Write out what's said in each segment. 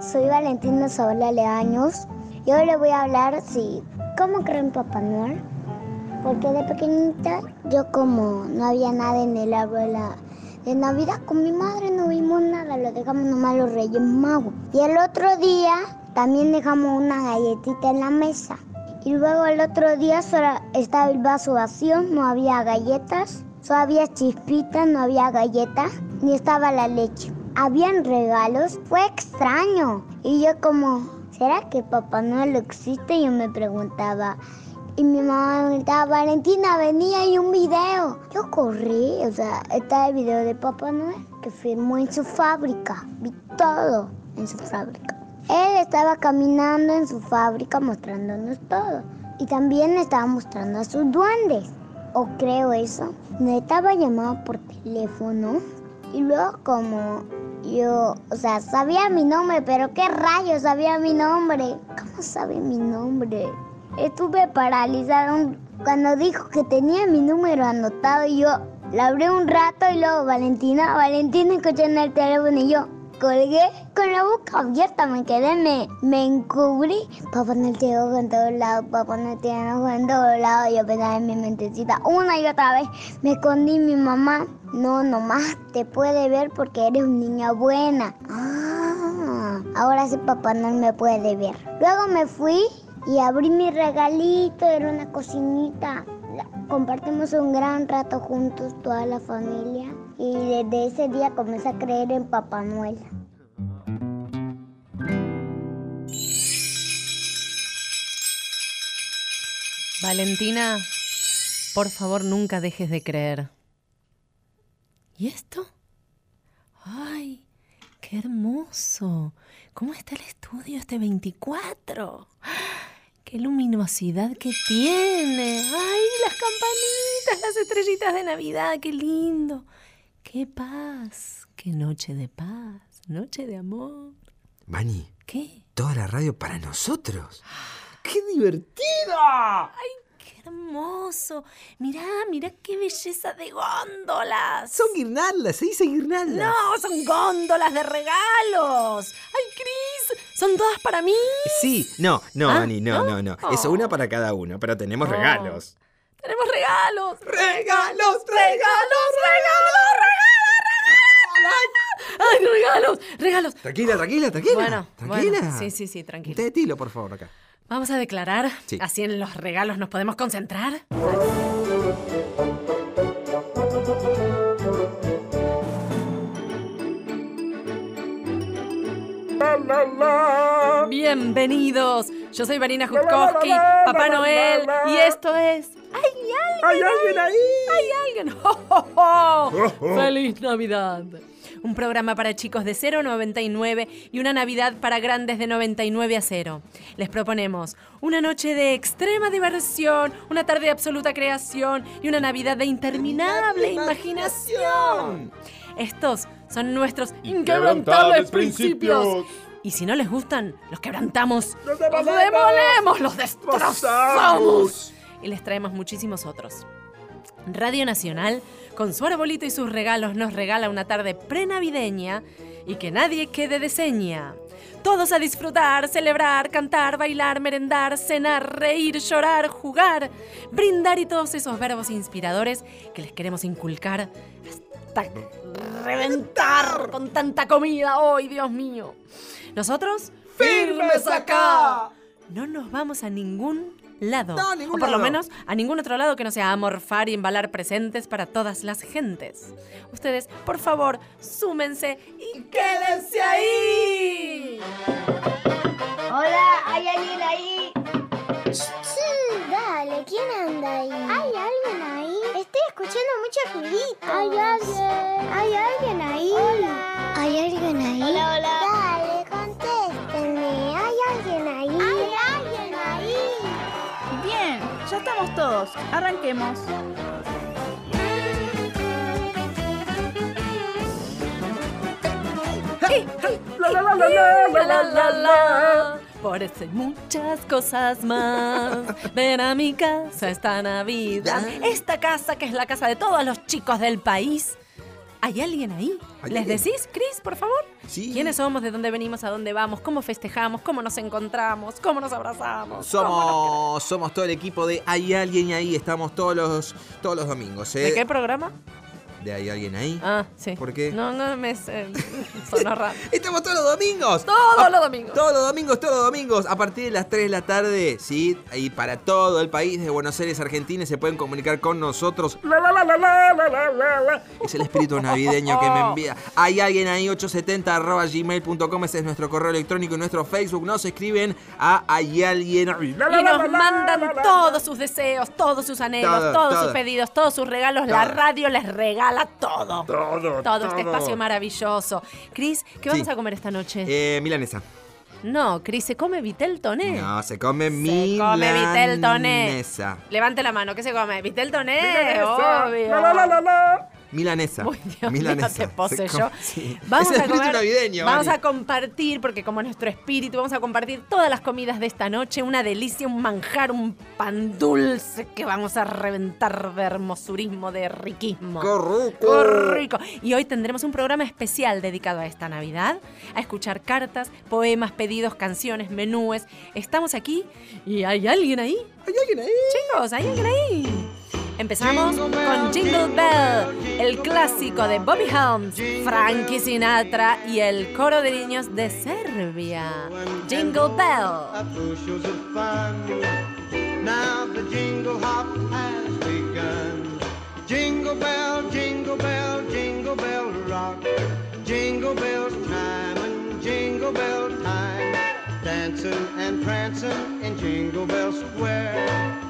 soy Valentina Zavala Leaños y hoy le voy a hablar si cómo creo en Papá Noel. Porque de pequeñita yo como no había nada en el árbol de Navidad con mi madre no vimos nada, lo dejamos nomás los Reyes Magos. Y el otro día también dejamos una galletita en la mesa. Y luego el otro día solo estaba el vaso vacío, no había galletas, solo había chispitas, no había galletas, ni estaba la leche. Habían regalos, fue extraño. Y yo como, ¿será que Papá Noel existe? Yo me preguntaba. Y mi mamá me gritaba, Valentina, venía y un video. Yo corrí, o sea, está el video de Papá Noel que firmó en su fábrica. Vi todo en su fábrica. Él estaba caminando en su fábrica mostrándonos todo. Y también estaba mostrando a sus duendes. O creo eso. Estaba llamado por teléfono. Y luego como yo, o sea, sabía mi nombre, pero qué rayos sabía mi nombre. ¿Cómo sabe mi nombre? Estuve paralizada cuando dijo que tenía mi número anotado y yo la abrí un rato y luego Valentina, Valentina escuché en el teléfono y yo, colgué con la boca abierta, me quedé, me, me encubrí. Papá no te ojo en todos lados, papá no te ojo en todos lados. Yo pensaba en mi mentecita una y otra vez. Me escondí mi mamá. No, nomás te puede ver porque eres una niña buena. Ah, ahora sí papá no me puede ver. Luego me fui y abrí mi regalito, era una cocinita. Compartimos un gran rato juntos, toda la familia. Y desde ese día comencé a creer en Papá Noel. Valentina, por favor nunca dejes de creer. ¿Y esto? ¡Ay! ¡Qué hermoso! ¿Cómo está el estudio este 24? ¡Qué luminosidad que tiene! ¡Ay, las campanitas, las estrellitas de Navidad! ¡Qué lindo! ¡Qué paz! ¡Qué noche de paz! Noche de amor. Vani. ¿Qué? Toda la radio para nosotros. ¡Qué divertido! ¡Ay, hermoso! Mirá, mirá qué belleza de góndolas. Son guirnaldas, se dice guirnaldas. No, son góndolas de regalos. ¡Ay, Cris! ¿Son todas para mí? Sí, no, no, ¿Ah? Vani, no, no, no. Es Oh. una para cada uno, pero tenemos Oh. regalos. ¡Tenemos regalos! ¡Regalos, regalos, regalos, regalos! ¡Ay, regalos! ¡Regalos! Tranquila, tranquila, tranquila. Bueno, tranquila. bueno, sí, sí, sí, tranquila. De tilo, por favor, acá. Vamos a declarar. Sí. Así en los regalos nos podemos concentrar. Bienvenidos. Yo soy Marina Jutkowski, Papá Noel, y esto es. ¡Hay alguien! ¡Hay alguien ahí! ¡Hay alguien! ¡Oh, oh, oh! ¡Feliz Navidad! Un programa para chicos de 0 a 99 y una Navidad para grandes de 99 a 0. Les proponemos una noche de extrema diversión, una tarde de absoluta creación y una Navidad de interminable imaginación. Estos son nuestros inquebrantables principios. Y si no les gustan, los quebrantamos, los demolemos, los destrozamos. Y les traemos muchísimos otros. Radio Nacional, con su arbolito y sus regalos, nos regala una tarde prenavideña y que nadie quede de seña. Todos a disfrutar, celebrar, cantar, bailar, merendar, cenar, reír, llorar, jugar, brindar y todos esos verbos inspiradores que les queremos inculcar hasta reventar con tanta comida hoy, Dios mío. Nosotros, ¡Firmes acá! no nos vamos a ningún lado. No, a ningún o por lo menos a ningún otro lado que no sea amorfar y embalar presentes para todas las gentes. Ustedes, por favor, súmense y quédense ahí. Hola, ¿hay alguien ahí? Sí, dale, ¿quién anda ahí? ¿Hay alguien ahí? Estoy escuchando mucho ruidito. ¿Hay alguien? ¿Hay alguien ahí? Hola. ¿Hay alguien ahí? Hola, hola. Dale, contéstenme. ¿Hay alguien ahí? Ya estamos todos. Arranquemos. Por eso hay muchas cosas más. Ven a mi casa esta Navidad. Esta casa que es la casa de todos los chicos del país. ¿Hay alguien ahí? ¿Hay ¿Les alguien? decís, Cris, por favor? Sí. ¿Quiénes somos? ¿De dónde venimos? ¿A dónde vamos? ¿Cómo festejamos? ¿Cómo nos encontramos? ¿Cómo nos abrazamos? ¿Cómo nos Somos, somos todo el equipo de Hay alguien ahí. Estamos todos los, todos los domingos. ¿eh? ¿De qué programa? ¿De Hay alguien ahí? Ah, sí. ¿Por qué? No, no, me eh, sonó raro. hacemos todos los domingos. Todos los domingos. Todos los domingos, todos los domingos. A partir de las 3 de la tarde, ¿sí? Y para todo el país de Buenos Aires, Argentina, se pueden comunicar con nosotros. La, la, la, es el espíritu navideño que me envía. Hay alguien ahí, 870 arroba gmail.com. Ese es nuestro correo electrónico y nuestro Facebook. Nos escriben a Hay alguien. Y nos mandan todos sus deseos, todos sus anhelos, todos sus pedidos, todos sus regalos. La radio les regala todo. Todo. Todo este espacio maravilloso. Cris, ¿qué vamos sí. a comer esta noche? Eh, milanesa. No, Cris, se come Vitel Toné. No, se come Se milanesa. come Vitel Toné. Levante la mano, ¿qué se come? Vitel Toné, obvio. La, la, la, la, la. Milanesa. Dios Milanesa. mío, te sí. Vamos es a comer, navideño. vamos a compartir, porque como nuestro espíritu, vamos a compartir todas las comidas de esta noche. Una delicia, un manjar, un pan dulce que vamos a reventar de hermosurismo, de riquismo. ¡Qué rico! ¡Qué rico! Y hoy tendremos un programa especial dedicado a esta Navidad, a escuchar cartas, poemas, pedidos, canciones, menúes. Estamos aquí y hay alguien ahí. ¿Hay alguien ahí? Chicos, ¿hay alguien ahí? Empezamos con Jingle Bell, el clásico de Bobby Helms, Frankie Sinatra y el coro de niños de Serbia. Jingle Bell. jingle bell, jingle bell, jingle bell rock. Jingle bells time and jingle bell time. Dancing and prancing in Jingle Bell Square.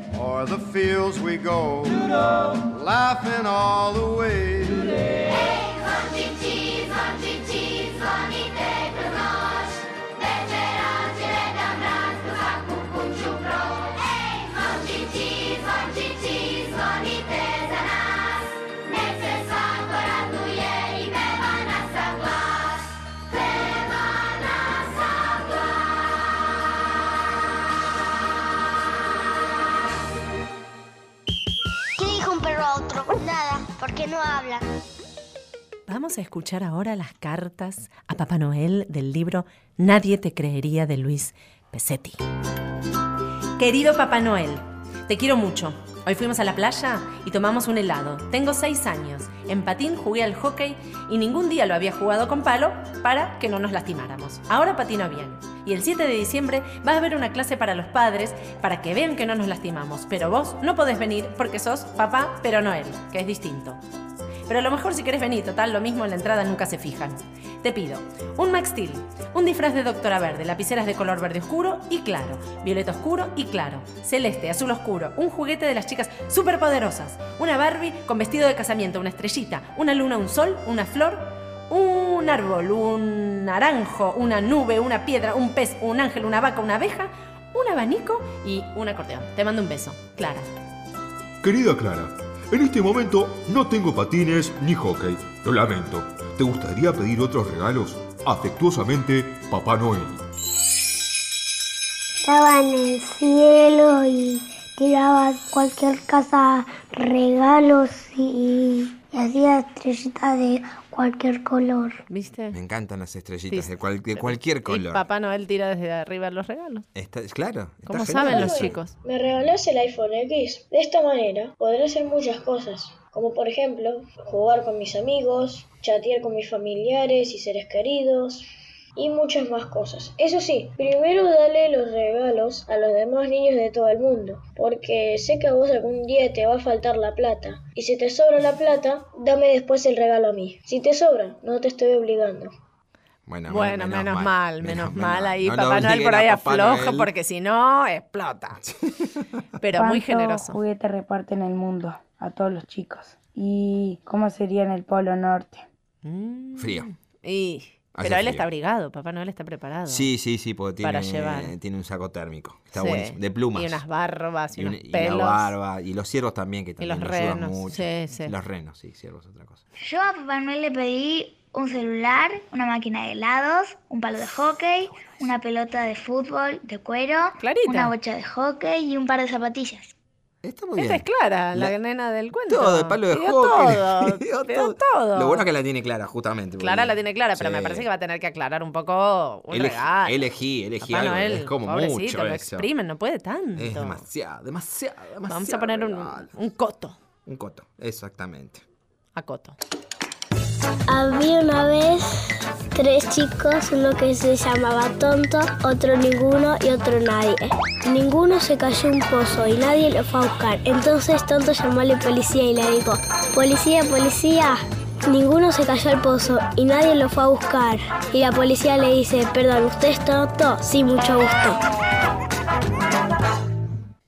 O'er the fields we go, laughing all the way. No habla. Vamos a escuchar ahora las cartas a Papá Noel del libro Nadie te creería de Luis Pesetti. Querido Papá Noel, te quiero mucho. Hoy fuimos a la playa y tomamos un helado. Tengo seis años. En patín jugué al hockey y ningún día lo había jugado con palo para que no nos lastimáramos. Ahora patino bien. Y el 7 de diciembre va a haber una clase para los padres para que vean que no nos lastimamos. Pero vos no podés venir porque sos papá, pero Noel, que es distinto. Pero a lo mejor si querés venir, total, lo mismo en la entrada nunca se fijan. Te pido un Max Steel, un disfraz de doctora verde, lapiceras de color verde oscuro y claro, violeta oscuro y claro, celeste, azul oscuro, un juguete de las chicas superpoderosas, una Barbie con vestido de casamiento, una estrellita, una luna, un sol, una flor, un árbol, un naranjo, una nube, una piedra, un pez, un ángel, una vaca, una abeja, un abanico y un acordeón. Te mando un beso. Clara. Querida Clara, en este momento no tengo patines ni hockey. Lo lamento. ¿Te gustaría pedir otros regalos? Afectuosamente, Papá Noel. Estaba en el cielo y tiraba cualquier casa regalos y, y hacía estrellitas de cualquier color. ¿Viste? Me encantan las estrellitas Sí. de, cual- de cualquier Y color. Papá Noel tira desde arriba los regalos. Está, claro. está ¿Cómo genial saben los chicos? Me regalás el iPhone X. De esta manera podré hacer muchas cosas, como por ejemplo jugar con mis amigos, chatear con mis familiares y seres queridos y muchas más cosas. Eso sí, primero dale los regalos a los demás niños de todo el mundo, porque sé que a vos algún día te va a faltar la plata. Y si te sobra la plata, dame después el regalo a mí. Si te sobra, no te estoy obligando. Bueno, Bueno, menos, mal, menos, mal. Ahí No Papá Noel por ahí afloja porque si no, explota. Pero muy ¿Cuántos generoso. juguetes reparten el mundo? a todos los chicos. ¿Y cómo sería en el Polo Norte? Mm. Frío. Y... Hace Pero él frío. está abrigado, Papá Noel está preparado. Sí, sí, sí, porque tiene, Para llevar. tiene un saco térmico. Está Sí. buenísimo. De plumas. Y unas barbas y, Y, un- unos y pelos. la barba. Y los ciervos también, que Y también los lo ayudan renos, mucho. sí, sí. Los renos, sí, ciervos, otra cosa. Yo a Papá Noel le pedí un celular, una máquina de helados, un palo de hockey, una pelota de fútbol de cuero, Clarita. una bocha de hockey y un par de zapatillas. Está muy Esta bien. es Clara, la, La- nena del cuento. Todo, el palo de Pidió hockey. Todo, todo. Lo bueno es que la tiene clara, justamente. Clara la tiene clara, pero me parece que va a tener que aclarar un poco un regalo. Elegí, elegí Papá algo. Noel, es como mucho lo eso. exprimen, no puede tanto. Es demasiado, demasiado, demasiado. Vamos a poner un, un coto Un coto, exactamente. a coto. Había una vez tres chicos, uno que se llamaba tonto, otro ninguno y otro nadie. Ninguno se cayó un pozo y nadie lo fue a buscar. Entonces tonto llamó a la policía y le dijo, policía, policía, ninguno se cayó al pozo y nadie lo fue a buscar. Y la policía le dice, perdón, ¿usted es tonto? Sí, mucho gusto.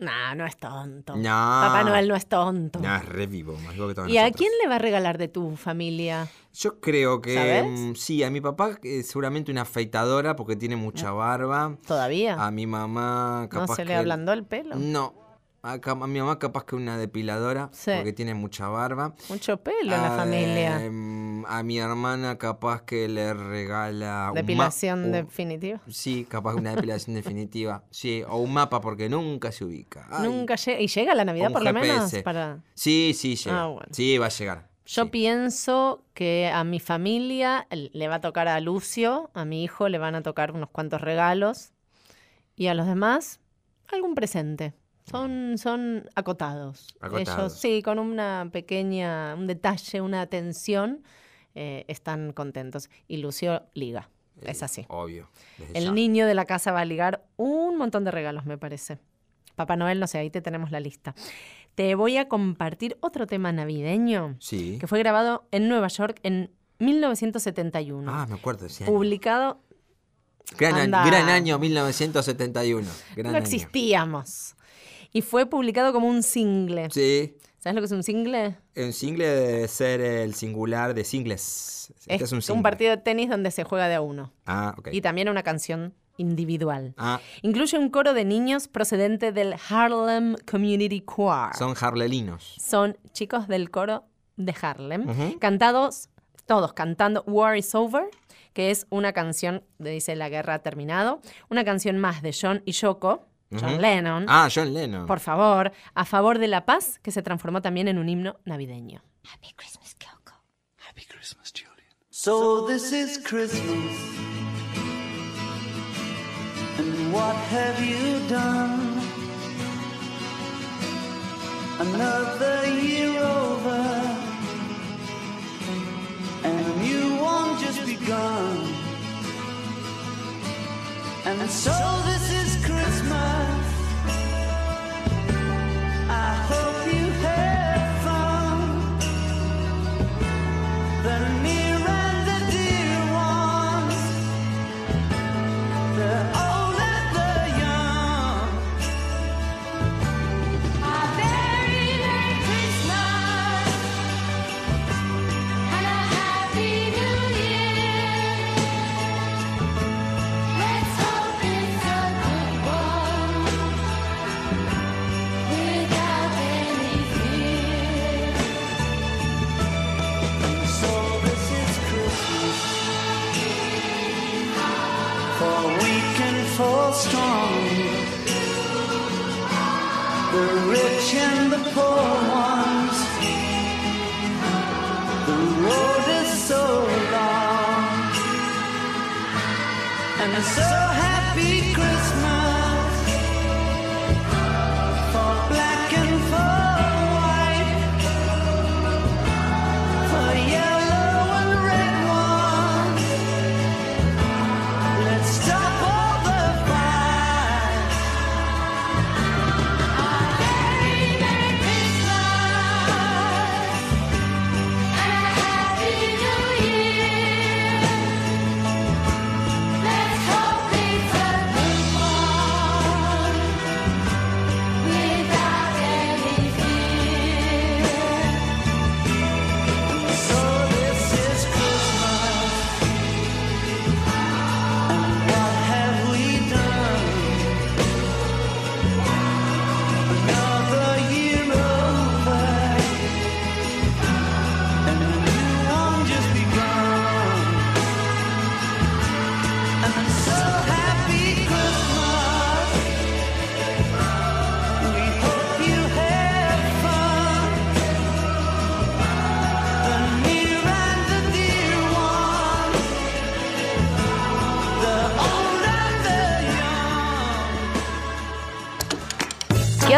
Nah, no es tonto. No. Papá Noel no es tonto. Ya, es re vivo, más vivo que todos ¿Y a quién le va a regalar de tu familia? Yo creo que ¿Sabes? mm, sí, a mi papá eh, seguramente una afeitadora porque tiene mucha barba. ¿Todavía? A mi mamá ¿No capaz se que le le ablandó el pelo? No. A, ca- a mi mamá capaz que una depiladora Sí. porque tiene mucha barba. Mucho pelo en la A, familia. em, a mi hermana capaz que le regala Depilación un- definitiva. Sí, capaz una depilación definitiva. Sí, o un mapa porque nunca se ubica. Ay, Nunca llega. ¿Y llega la Navidad por lo menos? Para... Sí, sí, llega. Ah, bueno. Sí, va a llegar. Yo pienso que a mi familia le va a tocar a Lucio, a mi hijo le van a tocar unos cuantos regalos y a los demás algún presente. Son, son acotados. Acotados. Ellos sí, con una pequeña, un detalle, una atención, eh, están contentos. Y Lucio liga. Es así. Obvio. El ya. niño de la casa va a ligar un montón de regalos, me parece. Papá Noel, no sé, ahí te tenemos la lista. Te voy a compartir otro tema navideño Sí. que fue grabado en Nueva York en 1971. Ah, me acuerdo ese año. publicado, Gran, Anda. gran año 1971. Gran no año. existíamos. Y fue publicado como un single. Sí. ¿Sabes lo que es un single? Un single debe ser el singular de singles. Este es, un single. partido de tenis donde se juega de a uno. Ah, ok. Y también una canción individual. Ah, Incluye un coro de niños procedente del Harlem Community Choir. son harlelinos. Son chicos del coro de Harlem, cantados, todos cantando War is Over, que es una canción, dice La guerra ha terminado, una canción más de John y Yoko, John. Lennon, Ah, John Lennon. por favor, a favor de la paz, que se transformó también en un himno navideño. So this is Christmas. And what have you done? Another year over. And a new one just begun. And so this is Christmas. I hope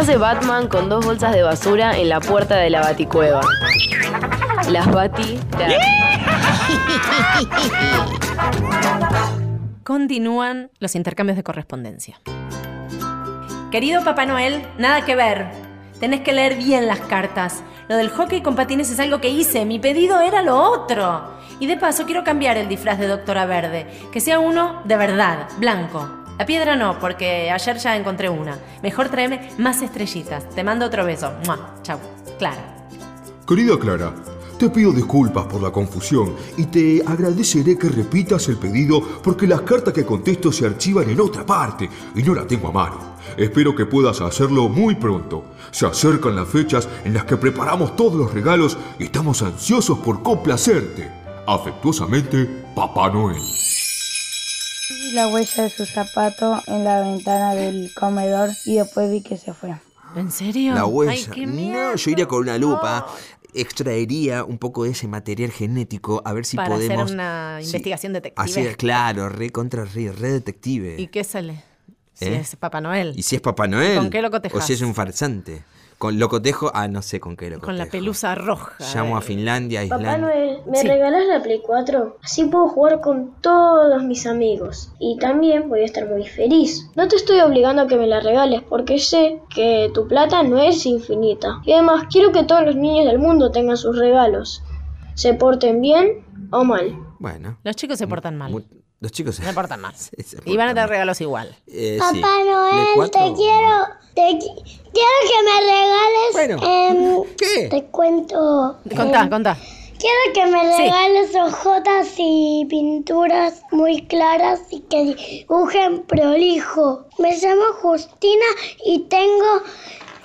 ¿Qué hace Batman con dos bolsas de basura en la puerta de la baticueva? Las bati... Continúan los intercambios de correspondencia. Querido Papá Noel, nada que ver. Tenés que leer bien las cartas. Lo del hockey con patines es algo que hice. Mi pedido era lo otro. Y de paso quiero cambiar el disfraz de Doctora Verde. Que sea uno de verdad, blanco. La piedra no, porque ayer ya encontré una. Mejor tráeme más estrellitas. Te mando otro beso. ¡Mua! Chau. Clara. Querida Clara, te pido disculpas por la confusión y te agradeceré que repitas el pedido porque las cartas que contesto se archivan en otra parte y no la tengo a mano. Espero que puedas hacerlo muy pronto. Se acercan las fechas en las que preparamos todos los regalos y estamos ansiosos por complacerte. Afectuosamente, Papá Noel. Vi la huella de su zapato en la ventana del comedor y después vi que se fue. ¿En serio? La Ay, huella. no, yo iría con una lupa, extraería un poco de ese material genético a ver si Para podemos. hacer una Sí. investigación detective. Así es, claro, re contra re, re detective. ¿Y qué sale? Si ¿Eh? es Papá Noel. ¿Y si es Papá Noel? ¿Con qué lo O cotejas? si es un farsante. Con lo cotejo, ah, no sé con qué lo cotejo. Con la pelusa roja. Llamo a de- Finlandia, a Papá Islandia. Noel, ¿me Sí. regalas la Play 4? Así puedo jugar con todos mis amigos. Y también voy a estar muy feliz. No te estoy obligando a que me la regales porque sé que tu plata no es infinita. Y además quiero que todos los niños del mundo tengan sus regalos. Se porten bien o mal. Bueno. Los chicos se portan mal. Los chicos Se portan mal. Sí, se Y van a tener regalos igual. Eh, Papá sí. ¿De Noel, te quiero, te qui- quiero que me regales. em, ¿Qué? Te cuento. Contá, em, contá. Quiero que me Sí. regales hojotas y pinturas muy claras y que dibujen prolijo. Me llamo Justina y tengo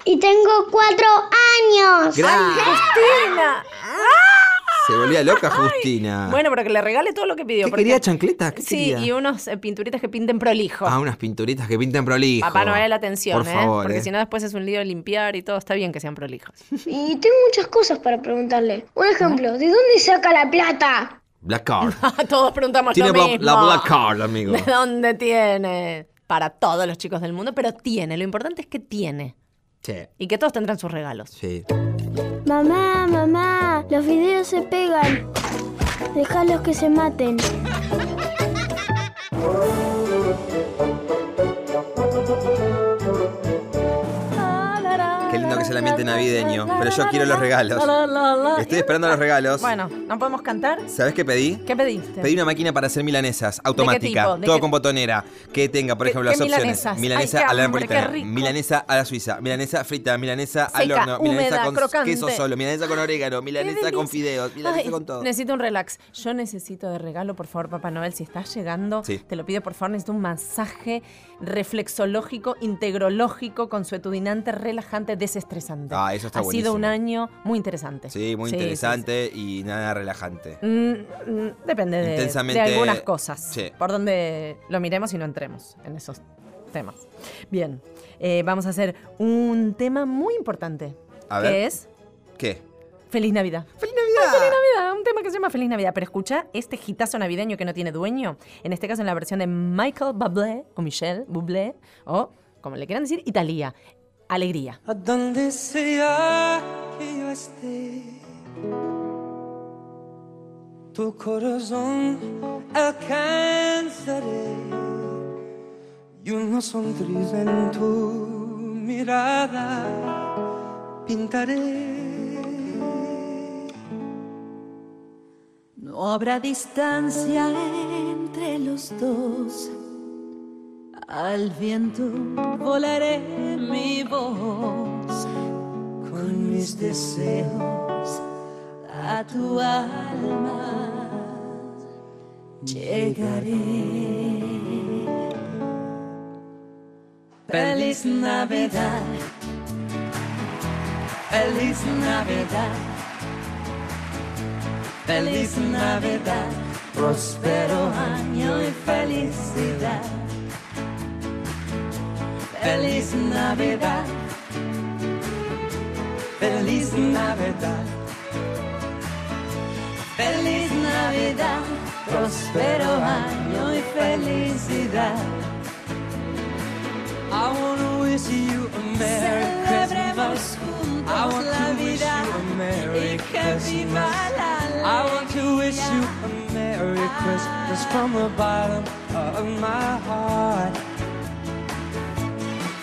y tengo cuatro años. Gracias. ¡Justina! Se volvía loca Justina. Bueno, pero que le regale todo lo que pidió. ¿Qué porque- quería, chancletas? ¿Qué Sí, quería? y unos eh, pinturitas que pinten prolijo. Ah, unas pinturitas que pintan prolijo. Papá Noel, atención, Por ¿eh? favor, Porque eh. si no, después es un lío limpiar y todo. Está bien que sean prolijos. Y tengo muchas cosas para preguntarle. Un ejemplo, ¿de dónde saca la plata? Black Card. Todos preguntamos Tiene lo mismo. la Black Card, amigo. ¿De dónde tiene? Para todos los chicos del mundo, pero tiene. Lo importante es que tiene. Sí. Y que todos tendrán sus regalos. Sí. Mamá, mamá, los videos se pegan. Déjalos que se maten. el ambiente navideño. Pero yo quiero los regalos. Estoy esperando los regalos. Bueno, ¿no podemos cantar? ¿Sabes qué pedí? ¿Qué pediste? Pedí una máquina para hacer milanesas, automática, tipo? ¿De todo qué- con botonera, que tenga, por ¿Qué- ejemplo, qué las opciones. milanesas? Milanesa qué a la hambre, napolitana, qué rico. milanesa a la suiza, milanesa frita, milanesa al Seca, horno, milanesa húmeda, con crocante. queso solo, milanesa con orégano, milanesa con fideos, milanesa Ay, con todo. Necesito un relax. Yo necesito de regalo, por favor, Papá Noel. Si estás llegando, Sí. te lo pido, por favor. Necesito un masaje reflexológico, integrológico, consuetudinante, relajante, desestresante. Ah, eso está Ha sido buenísimo. un año muy interesante. Sí, muy Sí, sí, interesante y nada relajante. sí. Mm, mm, depende de, de algunas cosas. Sí. Por donde lo miremos y no entremos en esos temas. Bien, eh, vamos a hacer un tema muy importante. A que ver. es ¿Qué? Feliz Navidad. ¡Feliz Navidad! ¡Feliz Navidad! Un tema que se llama Feliz Navidad. Pero escucha este hitazo navideño que no tiene dueño. En este caso en la versión de Michael Bublé o Michelle Bublé o, como le quieran decir, Italia. Alegría. A donde sea que yo esté, tu corazón alcanzaré y una sonrisa en tu mirada pintaré. No habrá distancia entre los dos. Al viento volaré mi voz con mis deseos a tu alma. Llegaré. Feliz Navidad. Feliz Navidad. Feliz Navidad, próspero año y felicidad. Feliz Navidad, feliz Navidad. Feliz Navidad, próspero año y felicidad. I wanna wish you a Merry Christmas. I want to wish you a Merry Christmas. I want to wish you a Merry Christmas from the bottom of my heart.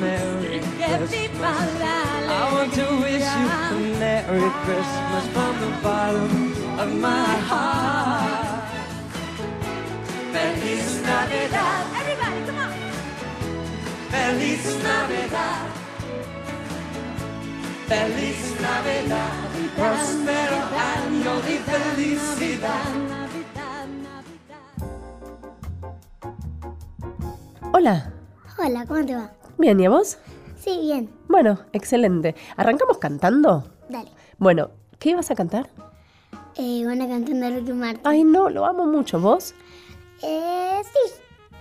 Merry Christmas. I want to wish you a Merry Christmas from the bottom of my heart. Feliz Navidad. Everybody, come on. Feliz Navidad. Feliz Navidad. Próspero año y felicidad. Hola. Hola, ¿cómo te va? Bien, ¿y a vos? Sí, bien. Bueno, excelente. ¿Arrancamos cantando? Dale. Bueno, ¿qué ibas a cantar? Eh, van a cantar de Ricky Martin. Ay, no, lo amo mucho. ¿Vos? Eh, sí,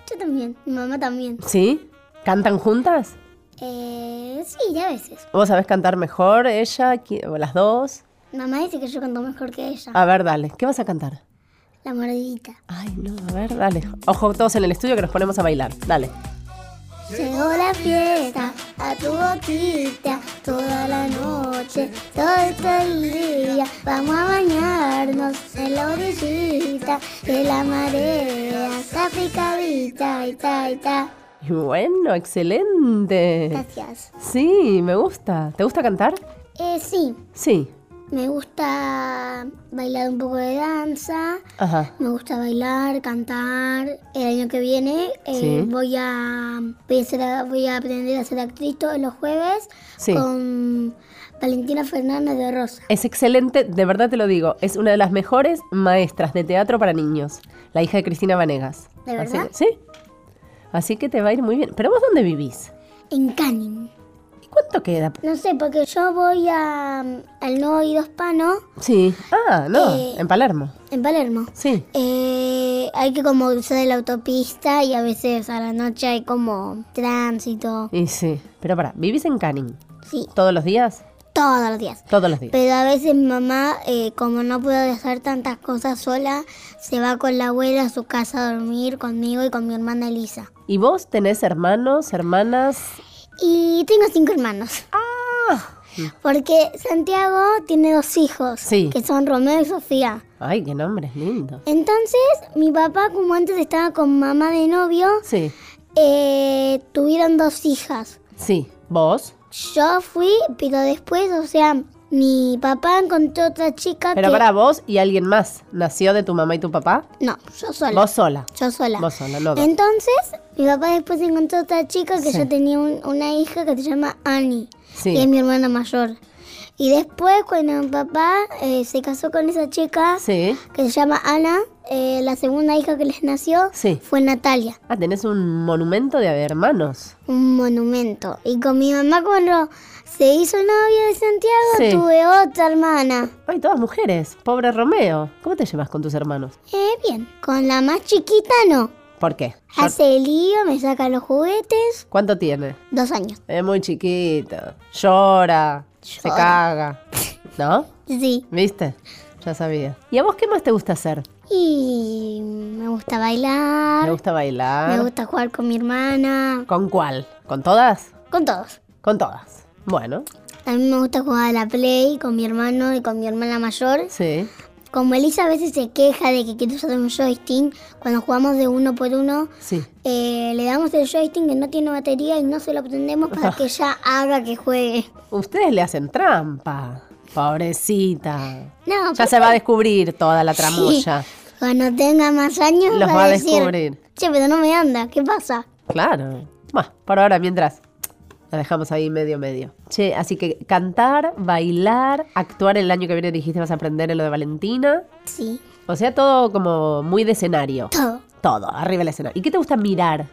yo también. Mi mamá también. ¿Sí? ¿Cantan juntas? Eh, sí, a veces. ¿Vos sabés cantar mejor, ella o las dos? Mamá dice que yo canto mejor que ella. A ver, dale. ¿Qué vas a cantar? La mordidita. Ay, no, a ver, dale. Ojo, todos en el estudio que nos ponemos a bailar. Dale. Llegó la fiesta a tu boquita toda la noche, todo el día. Vamos a bañarnos en la orillita de la marea. Está picadita, y ta, y ta. Bueno, excelente. Gracias. Sí, me gusta. ¿Te gusta cantar? Eh, sí, Sí. Me gusta bailar un poco de danza. Ajá. Me gusta bailar, cantar. El año que viene eh, Sí. voy, a, voy, a ser- voy a aprender a ser actriz todos los jueves Sí. con Valentina Fernández de Rosa. Es excelente, de verdad te lo digo. Es una de las mejores maestras de teatro para niños. La hija de Cristina Vanegas. ¿De Así verdad? que- sí. Así que te va a ir muy bien. ¿Pero vos dónde vivís? En Canning. ¿Y cuánto queda? No sé, porque yo voy a, al Nuevo Hispano Sí. Ah, no, Eh, en Palermo. en Palermo. Sí. Eh, hay que como cruzar la autopista y a veces a la noche hay como tránsito. Y sí. Pero para, ¿vivís en Canning? Sí. ¿Todos los días? Todos los días. Todos los días. Pero a veces mi mamá, eh, como no puede hacer tantas cosas sola, se va con la abuela a su casa a dormir conmigo y con mi hermana Elisa. ¿Y vos tenés hermanos, hermanas? Y tengo cinco hermanos. Ah. Porque Santiago tiene dos hijos, Sí. que son Romeo y Sofía. Ay, qué nombres lindos. Entonces, mi papá, como antes estaba con mamá de novio, Sí. eh, tuvieron dos hijas. Sí. ¿Vos? Yo fui, pero después, o sea, mi papá encontró otra chica Pero que... para vos y alguien más. ¿Nació de tu mamá y tu papá? No, yo sola. Vos sola. Yo sola. Vos sola, no dos. Entonces, mi papá después encontró otra chica que Sí. yo tenía un- una hija que se llama Annie. Sí. Y es mi hermana mayor. Y después, cuando mi papá eh, se casó con esa chica Sí. que se llama Ana, eh, la segunda hija que les nació Sí. fue Natalia. Ah, tenés un monumento de hermanos. Un monumento. Y con mi mamá, cuando se hizo novia de Santiago, Sí. tuve otra hermana. Ay, todas mujeres. Pobre Romeo. ¿Cómo te llevas con tus hermanos? Eh, bien. Con la más chiquita, no. ¿Por qué? Hace lío, me saca los juguetes. ¿Cuánto tiene? Dos años. Es muy chiquita. Llora. Se caga. ¿No? Sí. ¿Viste? Ya sabía. ¿Y a vos qué más te gusta hacer? Y me gusta bailar. Me gusta bailar. Me gusta jugar con mi hermana. ¿Con cuál? ¿Con todas? Con todos. Con todas. Bueno, También me gusta jugar a la Play con mi hermano y con mi hermana mayor. sí. Como Elisa a veces se queja de que quiere usar un joystick, cuando jugamos de uno por uno, Sí. eh, le damos el joystick que no tiene batería y no se lo prendemos para que ella haga que juegue. Ustedes le hacen trampa. Pobrecita. No, Ya se va a descubrir toda la tramulla. Cuando tenga más años Los va va a decir, descubrir. Che, pero no me anda, ¿qué pasa? Claro. Bueno, por ahora, mientras. La dejamos ahí medio medio. Che, así que cantar, bailar, actuar el año que viene dijiste vas a aprender en lo de Valentina. Sí. O sea, todo como muy de escenario. Todo. Todo, arriba del escenario. ¿Y qué te gusta mirar?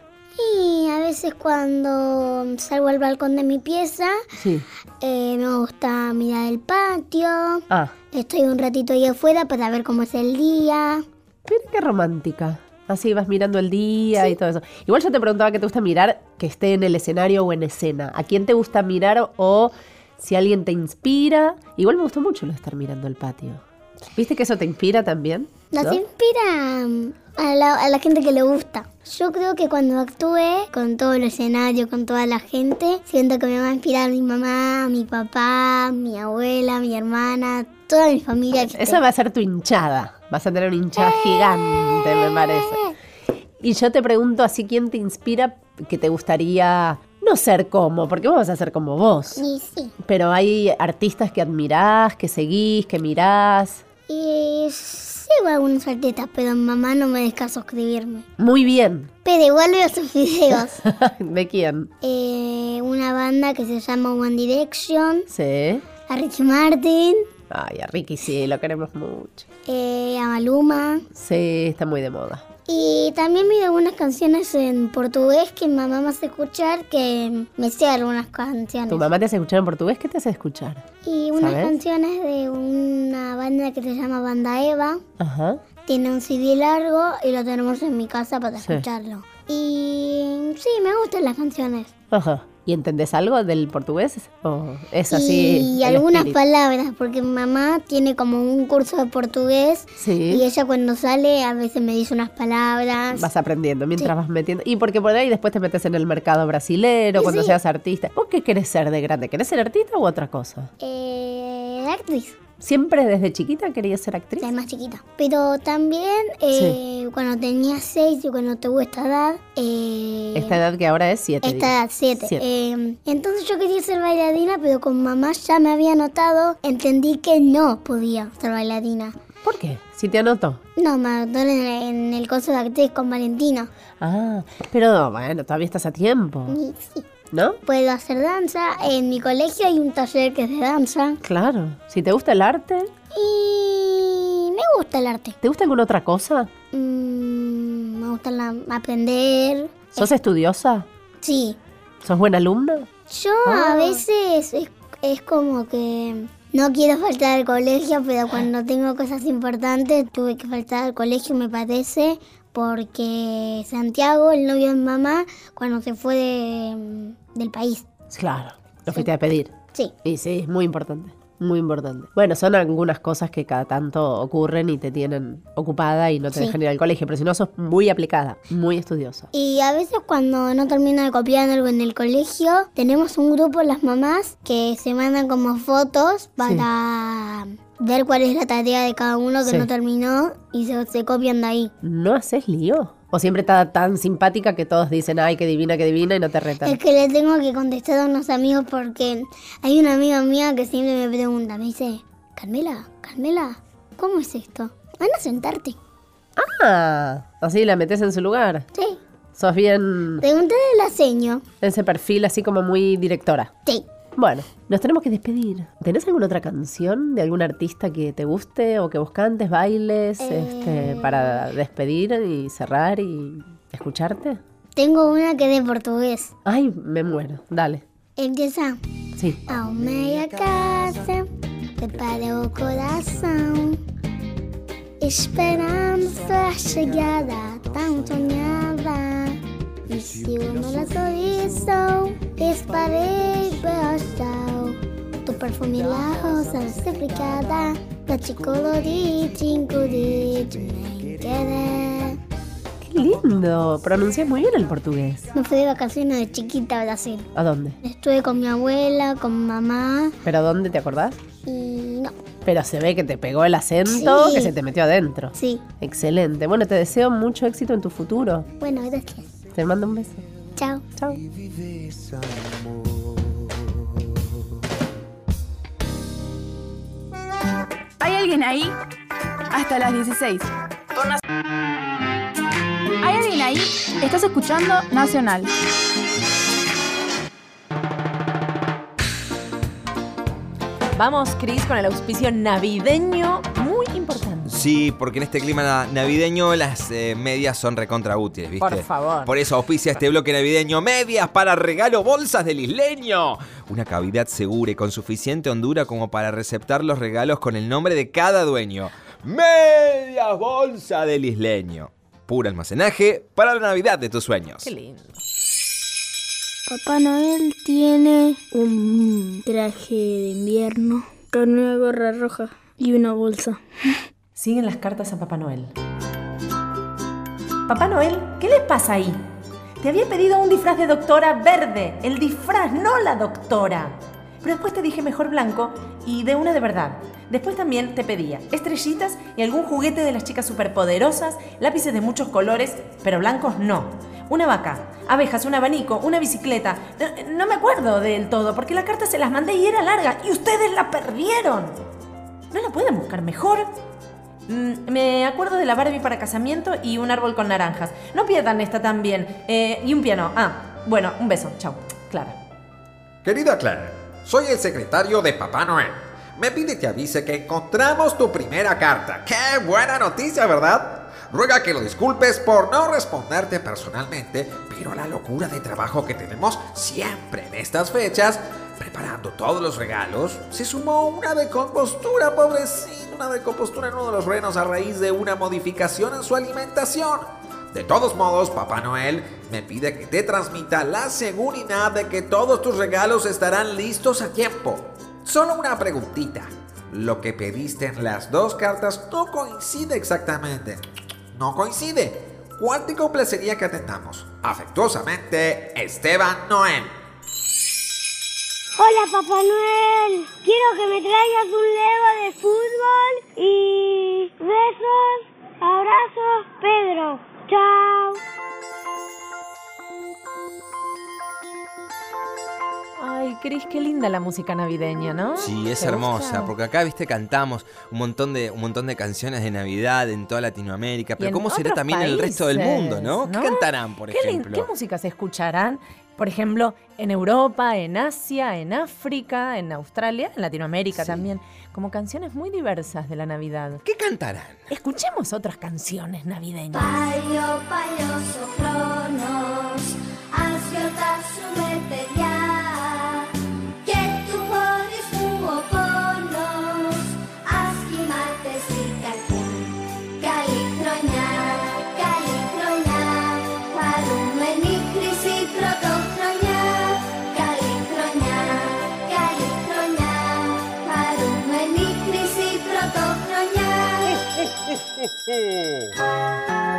Y a veces cuando salgo al balcón de mi pieza, Sí. eh, me gusta mirar el patio. Ah, Estoy un ratito ahí afuera para ver cómo es el día. mira qué romántica. Así vas mirando el día y todo eso. Igual yo te preguntaba qué te gusta mirar que esté en el escenario o en escena. ¿A quién te gusta mirar o si alguien te inspira? Igual me gustó mucho lo de estar mirando el patio. ¿Viste que eso te inspira también? Nos ¿No? inspira a la, a la gente que le gusta. Yo creo que cuando actúe con todo el escenario, con toda la gente, siento que me va a inspirar mi mamá, mi papá, mi abuela, mi hermana, toda mi familia. Eso va a ser tu hinchada. Vas a tener una hinchada gigante, me parece. Y yo te pregunto así, ¿quién te inspira que te gustaría no ser como? Porque vos vas a ser como vos. Y sí. Pero hay artistas que admirás, que seguís, que mirás. Y sigo algunos artistas, pero mamá no me deja suscribirme. Muy bien. Pero igual veo sus videos. ¿De quién? Eh, una banda que se llama One Direction, Sí. a Ricky Martin, Ay, a Ricky sí, lo queremos mucho. eh, a Maluma. Sí, está muy de moda. Y también vi algunas canciones en portugués que mamá me hace escuchar, que me sé algunas canciones. ¿Tu mamá te hace escuchar en portugués? ¿Qué te hace escuchar? Y unas ¿Sabes? canciones de una banda que se llama Banda Eva. Ajá. Tiene un CD largo y lo tenemos en mi casa para Sí. escucharlo. Y sí, me gustan las canciones. Ajá. ¿Y entendés algo del portugués? ¿O es así? y algunas espíritu? palabras, porque mamá tiene como un curso de portugués Sí. y ella cuando sale a veces me dice unas palabras. Vas aprendiendo mientras vas metiendo. Y porque por ahí después te metes en el mercado brasilero, Sí, cuando seas artista. ¿Vos qué querés ser de grande? ¿Querés ser artista u otra cosa? Eh, actriz. ¿Siempre desde chiquita querías ser actriz? La más chiquita. Pero también eh, cuando tenía seis y cuando tuve esta edad, eh, Esta edad que ahora es siete. esta edad, siete. Siete. eh, entonces yo quería ser bailarina, pero con mamá ya me había notado, entendí que no podía ser bailarina. ¿Por qué? Si te anotó. No, me anotó en, en el curso de actriz con Valentina. Ah, pero bueno, todavía estás a tiempo. Sí, ¿No? puedo hacer danza. En mi colegio hay un taller que es de danza. Claro. Si te gusta el arte, Y me gusta el arte. ¿te gusta alguna otra cosa? Mm, me gusta la- aprender. ¿Sos estudiosa? Sí. ¿Sos buena alumna? Yo Ah. a veces es, es como que no quiero faltar al colegio, pero cuando tengo cosas importantes tuve que faltar al colegio, me parece, porque Santiago, el novio de mamá, cuando se fue de- del país. Claro. Lo fuiste a pedir. Sí. Y sí, es muy importante. Muy importante. Bueno, son algunas cosas que cada tanto ocurren y te tienen ocupada y no te Sí. dejan ir al colegio, pero si no sos muy aplicada, muy estudiosa. Y a veces cuando no termino de copiar algo en el colegio, tenemos un grupo, las mamás, que se mandan como fotos para ver cuál es la tarea de cada uno que Sí. no terminó y se, se copian de ahí. ¿No haces lío? ¿O siempre está tan simpática que todos dicen, ay, qué divina, qué divina y no te retan? Es que le tengo que contestar a unos amigos porque hay una amiga mía que siempre me pregunta, me dice, Carmela, Carmela, ¿cómo es esto? Van a sentarte. Ah, así la metes en su lugar. Sí. Sos bien Pregúntale la seño. ese perfil así como muy directora. Sí. Bueno, nos tenemos que despedir. ¿Tenés alguna otra canción de algún artista que te guste o que vos cantes, bailes, este, para despedir y cerrar y escucharte? Tengo una que es de portugués. Ay, me muero. Dale. Empieza. Sí. Ao meia casa, prepara o coração. Esperamos a chegada tão sonhada. E se o meu sorriso esparei bastão. Tu perfume la rosa seplicada, da te colorir, te encurir, te me querer. Qué lindo. Pronuncias muy bien el portugués. Me fui de vacaciones de chiquita a Brasil. ¿A dónde? Estuve con mi abuela, con mi mamá ¿Pero dónde te acordás? y no. Pero se ve que te pegó el acento Sí. que se te metió adentro. Sí. Excelente. Bueno, te deseo mucho éxito en tu futuro. Bueno, gracias. Te mando un beso. Chao. Chao. ¿Hay alguien ahí? Hasta las 16. Por Nac- ¿Hay alguien ahí? Estás escuchando Nacional. Vamos, Cris, con el auspicio navideño muy importante. Sí, porque en este clima na- navideño las eh, medias son recontra útiles, ¿viste? Por favor. Por eso auspicia este bloque navideño Medias para regalo bolsas del isleño. Una cavidad segura y con suficiente hondura como para receptar los regalos con el nombre de cada dueño. Medias bolsa del isleño. Puro almacenaje para la Navidad de tus sueños. Qué lindo. Papá Noel tiene un traje de invierno con una gorra roja y una bolsa. Siguen las cartas a Papá Noel. Papá Noel, ¿qué le pasa ahí? Te había pedido un disfraz de doctora verde, el disfraz, no la doctora. Pero después te dije mejor blanco y de una de verdad. Después también te pedía estrellitas y algún juguete de las chicas superpoderosas, lápices de muchos colores, pero blancos no. Una vaca, abejas, un abanico, una bicicleta. No, no me acuerdo del todo porque la carta se las mandé y era larga y ustedes la perdieron. ¿No la pueden buscar mejor? Mm, me acuerdo de la Barbie para casamiento y un árbol con naranjas. No pierdan esta también. Eh, y un piano. Ah, bueno, un beso. Chao. Clara. Querida Clara, soy el secretario de Papá Noel. Me pide que avise que encontramos tu primera carta. ¡Qué buena noticia, verdad! Ruega que lo disculpes por no responderte personalmente, pero la locura de trabajo que tenemos siempre en estas fechas, preparando todos los regalos, se sumó una decompostura, pobrecito, una decompostura en uno de los renos a raíz de una modificación en su alimentación. De todos modos, Papá Noel me pide que te transmita la seguridad de que todos tus regalos estarán listos a tiempo. Solo una preguntita. Lo que pediste en las dos cartas no coincide exactamente. No coincide. ¿Cuál te complacería que atendamos? Afectuosamente, Esteban Noel. Hola Papá Noel, quiero que me traigas un Lego de fútbol y besos, abrazos, Pedro. Chao. Ay, Cris, qué linda la música navideña, ¿no? Sí, es ¿Te hermosa, gusta? porque acá, viste, cantamos un montón de un montón de canciones de Navidad en toda Latinoamérica, pero ¿cómo será también en el resto del mundo, no? ¿Qué cantarán, por ¿Qué, lin- ejemplo? ¿Qué música se escucharán? Por ejemplo, en Europa, en Asia, en África, en Australia, en Latinoamérica también, como canciones muy diversas de la Navidad. ¿Qué cantarán? Escuchemos otras canciones navideñas. Paio, sopronos, 哦。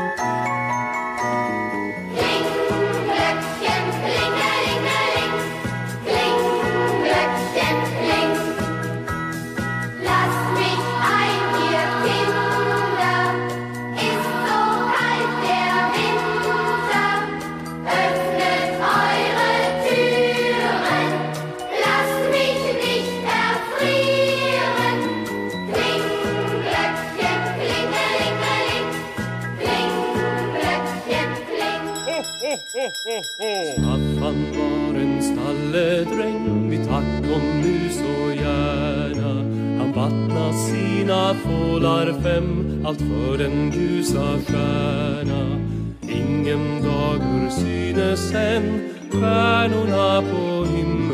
Staffan var en stalledräng vi tack och nu så gärna Han vattna sina fålar fem, allt för den ljusa stjärna. Ingen dag ur synes än, stjärnorna på himlen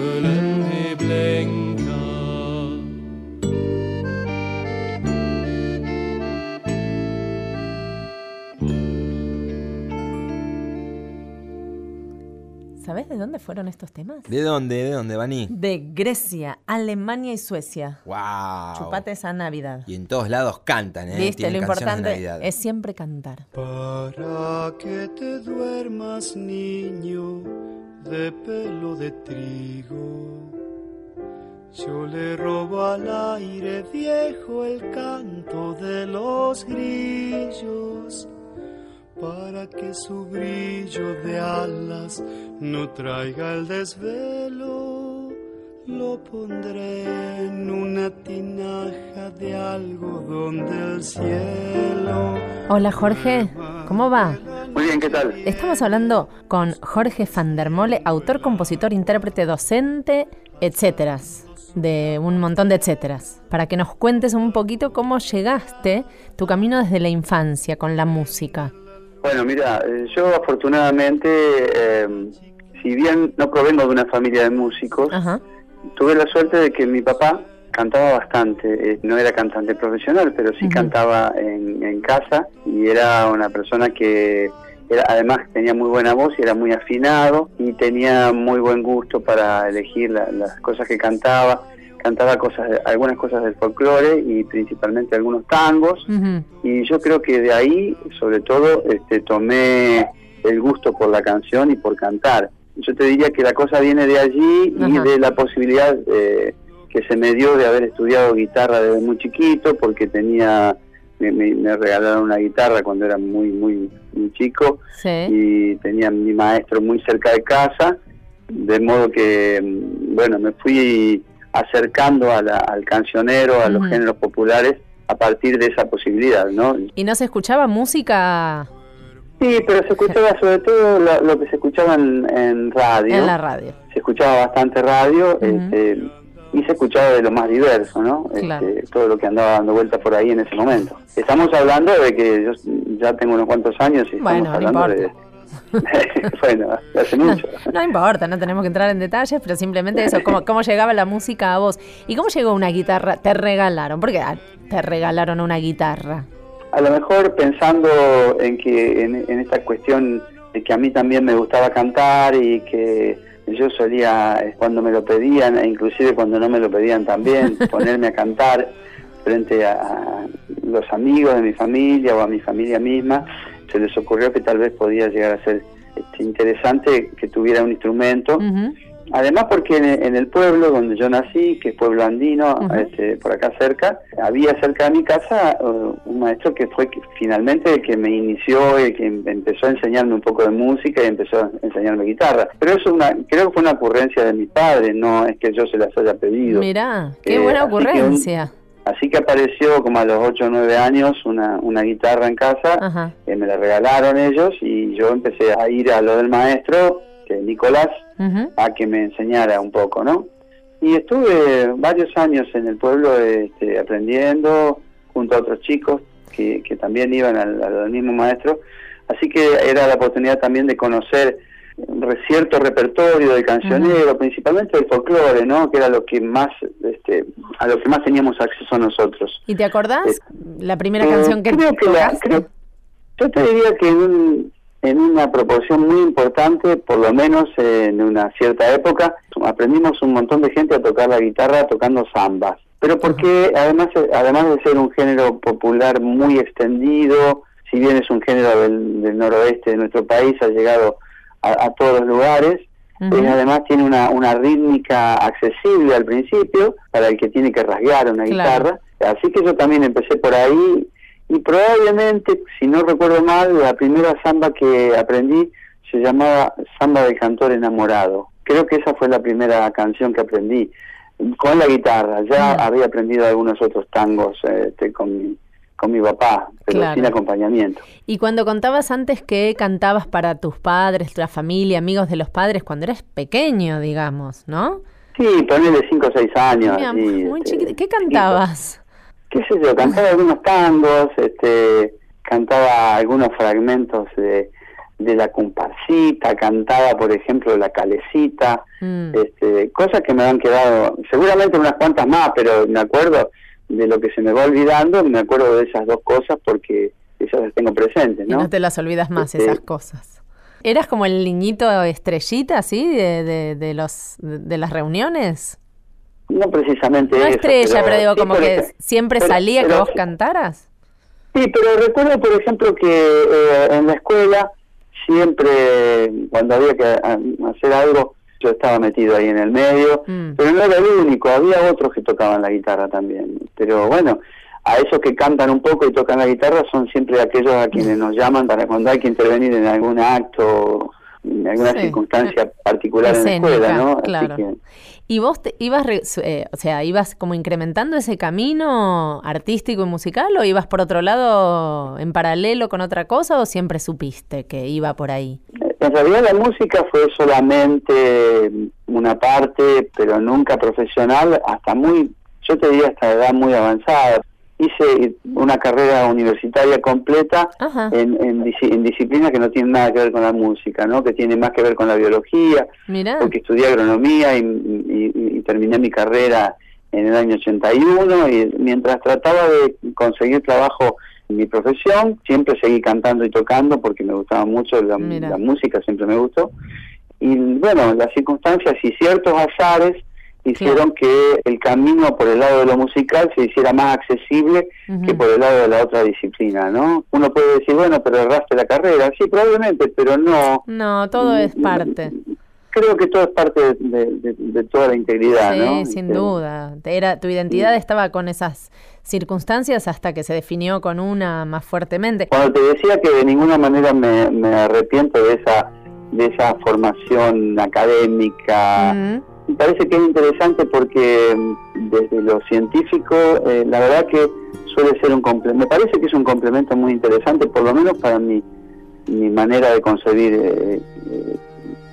¿Sabes de dónde fueron estos temas? ¿De dónde? ¿De dónde, Vani? De Grecia, Alemania y Suecia. ¡Wow! Chupate esa Navidad. Y en todos lados cantan, ¿eh? Viste, Tienen lo importante Navidad. es siempre cantar. Para que te duermas, niño, de pelo de trigo. Yo le robo al aire viejo el canto de los grillos, para que su brillo de alas no traiga el desvelo. Lo pondré en una tinaja de algodón del cielo. Hola Jorge, ¿cómo va? Muy bien, ¿qué tal? Estamos hablando con Jorge van der Mole, autor, compositor, intérprete, docente, etcétera. de un montón de etcéteras, para que nos cuentes un poquito cómo llegaste, tu camino desde la infancia con la música. Bueno, mira, eh, yo afortunadamente, eh, si bien no provengo de una familia de músicos, tuve la suerte de que mi papá cantaba bastante. Eh, no era cantante profesional, pero sí cantaba en, en casa y era una persona que era, además tenía muy buena voz y era muy afinado y tenía muy buen gusto para elegir la- las cosas que cantaba. Cantaba cosas, algunas cosas del folclore y principalmente algunos tangos. Y yo creo que de ahí, sobre todo, este, tomé el gusto por la canción y por cantar. Yo te diría que la cosa viene de allí y de la posibilidad eh, que se me dio de haber estudiado guitarra desde muy chiquito, porque tenía, me, me- me regalaron una guitarra cuando era muy, muy, muy chico y tenía mi maestro muy cerca de casa, de modo que, mm, bueno, me fui acercando a la- al cancionero, a los géneros populares, a partir de esa posibilidad, ¿no? ¿Y no se escuchaba música Sí, pero se escuchaba sobre todo lo, lo que se escuchaba en, en radio. en la radio? Se escuchaba bastante radio este, y se escuchaba de lo más diverso, ¿no? Claro. Este, todo lo que andaba dando vuelta por ahí en ese momento. Estamos hablando de que yo ya tengo unos cuantos años y Bueno, estamos no hablando de... bueno, hace mucho. No importa, no tenemos que entrar en detalles, pero simplemente eso, cómo, cómo llegaba la música a vos. ¿Y cómo llegó una guitarra? ¿Te regalaron? ¿Por qué ah, te regalaron una guitarra? A lo mejor pensando en que en, en esta cuestión de que a mí también me gustaba cantar y que yo solía, eh, cuando me lo pedían, e inclusive cuando no me lo pedían también, ponerme a cantar frente a los amigos de mi familia o a mi familia misma, se les ocurrió que tal vez podía llegar a ser este, interesante que tuviera un instrumento. Además porque en, en el pueblo donde yo nací, que es pueblo andino, este, por acá cerca, había cerca de mi casa uh, un maestro que fue que- finalmente el que me inició, el que em- empezó a enseñarme un poco de música y empezó a enseñarme guitarra. Pero eso es una, creo que fue una ocurrencia de mi padre, no es que yo se las haya pedido. Mirá, qué Eh, buena ocurrencia. Así que apareció como a los 8 o 9 años una, una guitarra en casa, eh, me la regalaron ellos y yo empecé a ir a lo del maestro, que es Nicolás, a que me enseñara un poco, ¿no? Y estuve varios años en el pueblo este, aprendiendo junto a otros chicos que, que también iban al, al mismo maestro, así que era la oportunidad también de conocer cierto repertorio de cancionero, principalmente el folclore, ¿no? Que era lo que más, este, a lo que más teníamos acceso nosotros. ¿Y te acordás la primera Eh, canción que creo que la- creo- yo te diría que en, un- en una proporción muy importante, por lo menos en una cierta época, aprendimos un montón de gente a tocar la guitarra tocando zambas. Pero porque además, además de ser un género popular muy extendido, si bien es un género del, del noroeste de nuestro país, ha llegado a, a todos los lugares, eh, además tiene una, una rítmica accesible al principio para el que tiene que rasgar una Claro. guitarra. Así que yo también empecé por ahí y probablemente, si no recuerdo mal, la primera samba que aprendí se llamaba Samba del Cantor Enamorado. Creo que esa fue la primera canción que aprendí con la guitarra. Ya había aprendido algunos otros tangos este, con, mi, con mi papá, pero Claro. sin acompañamiento. Y cuando contabas antes que cantabas para tus padres, la familia, amigos de los padres, cuando eras pequeño, digamos, ¿no? Sí, ponele 5 o 6 años. Mira, y, muy este. ¿Qué cantabas? qué sé yo, cantaba algunos tangos, este, cantaba algunos fragmentos de, de la comparsita, cantaba, por ejemplo, la calecita, Mm. este, cosas que me han quedado, seguramente unas cuantas más, pero me acuerdo de lo que se me va olvidando, me acuerdo de esas dos cosas porque esas las tengo presentes, Y ¿no? no te las olvidas más Este, esas cosas. ¿Eras como el niñito estrellita, así, de, de, de los, de, las reuniones? No precisamente No eso, estrella, pero, digo, sí, como que siempre pero- salía que vos cantaras. Sí, pero recuerdo, por ejemplo, que eh, en la escuela siempre, cuando había que ah, hacer algo, yo estaba metido ahí en el medio, pero no era el único, había otros que tocaban la guitarra también. Pero bueno, a esos que cantan un poco y tocan la guitarra son siempre aquellos a quienes nos llaman para cuando hay que intervenir en algún acto, en alguna Sí. circunstancia particular en la Escénica, escuela, ¿no? Así claro. que- ¿Y vos te, ibas, eh, o sea, ibas como incrementando ese camino artístico y musical o ibas por otro lado en paralelo con otra cosa o siempre supiste que iba por ahí? En realidad la música fue solamente una parte, pero nunca profesional, hasta muy, yo te diría hasta edad muy avanzada. Hice una carrera universitaria completa en, en, disciplinas que no tienen nada que ver con la música, ¿no? que tiene más que ver con la biología, Mirá. porque estudié agronomía y, y- y terminé mi carrera en el año 81 y mientras trataba de conseguir trabajo mi profesión, siempre seguí cantando y tocando porque me gustaba mucho la, música, siempre me gustó. Y bueno, las circunstancias y ciertos azares hicieron que el camino por el lado de lo musical se hiciera más accesible que por el lado de la otra disciplina, ¿no? Uno puede decir, bueno, pero erraste la carrera, sí, probablemente, pero no, No, todo es parte. creo que todo es parte de, de- de- de toda la integridad, Sí, ¿no? sin Este, duda. Era, tu identidad estaba con esas circunstancias hasta que se definió con una más fuertemente. Cuando te decía que de ninguna manera me, me arrepiento de esa de esa formación académica, me parece que es interesante porque mm, desde lo científico, eh, la verdad que suele ser un complemento, me parece que es un complemento muy interesante, por lo menos para mi, mi manera de concebir, eh,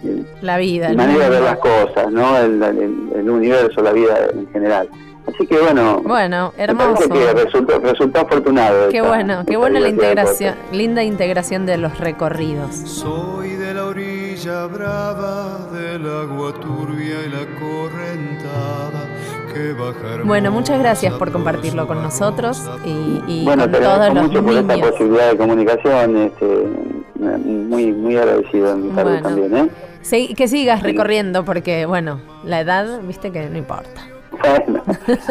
eh, La vida. mi manera de ver las cosas, ¿no? El, el- el universo, la vida en general. Así que bueno, Bueno, hermoso. que resultó, resultó afortunado. Qué esta- bueno, qué buena la integración, linda integración de los recorridos. Soy de la orilla brava, del agua turbia y la correntada que baja Bueno, muchas gracias por compartirlo con nosotros y, y Bueno, con te todos los mucho por esta niños. posibilidad de comunicación, este, muy muy agradecido en mi Bueno. también, ¿eh? Sí, que sigas recorriendo porque, bueno, la edad, viste que no importa. Bueno,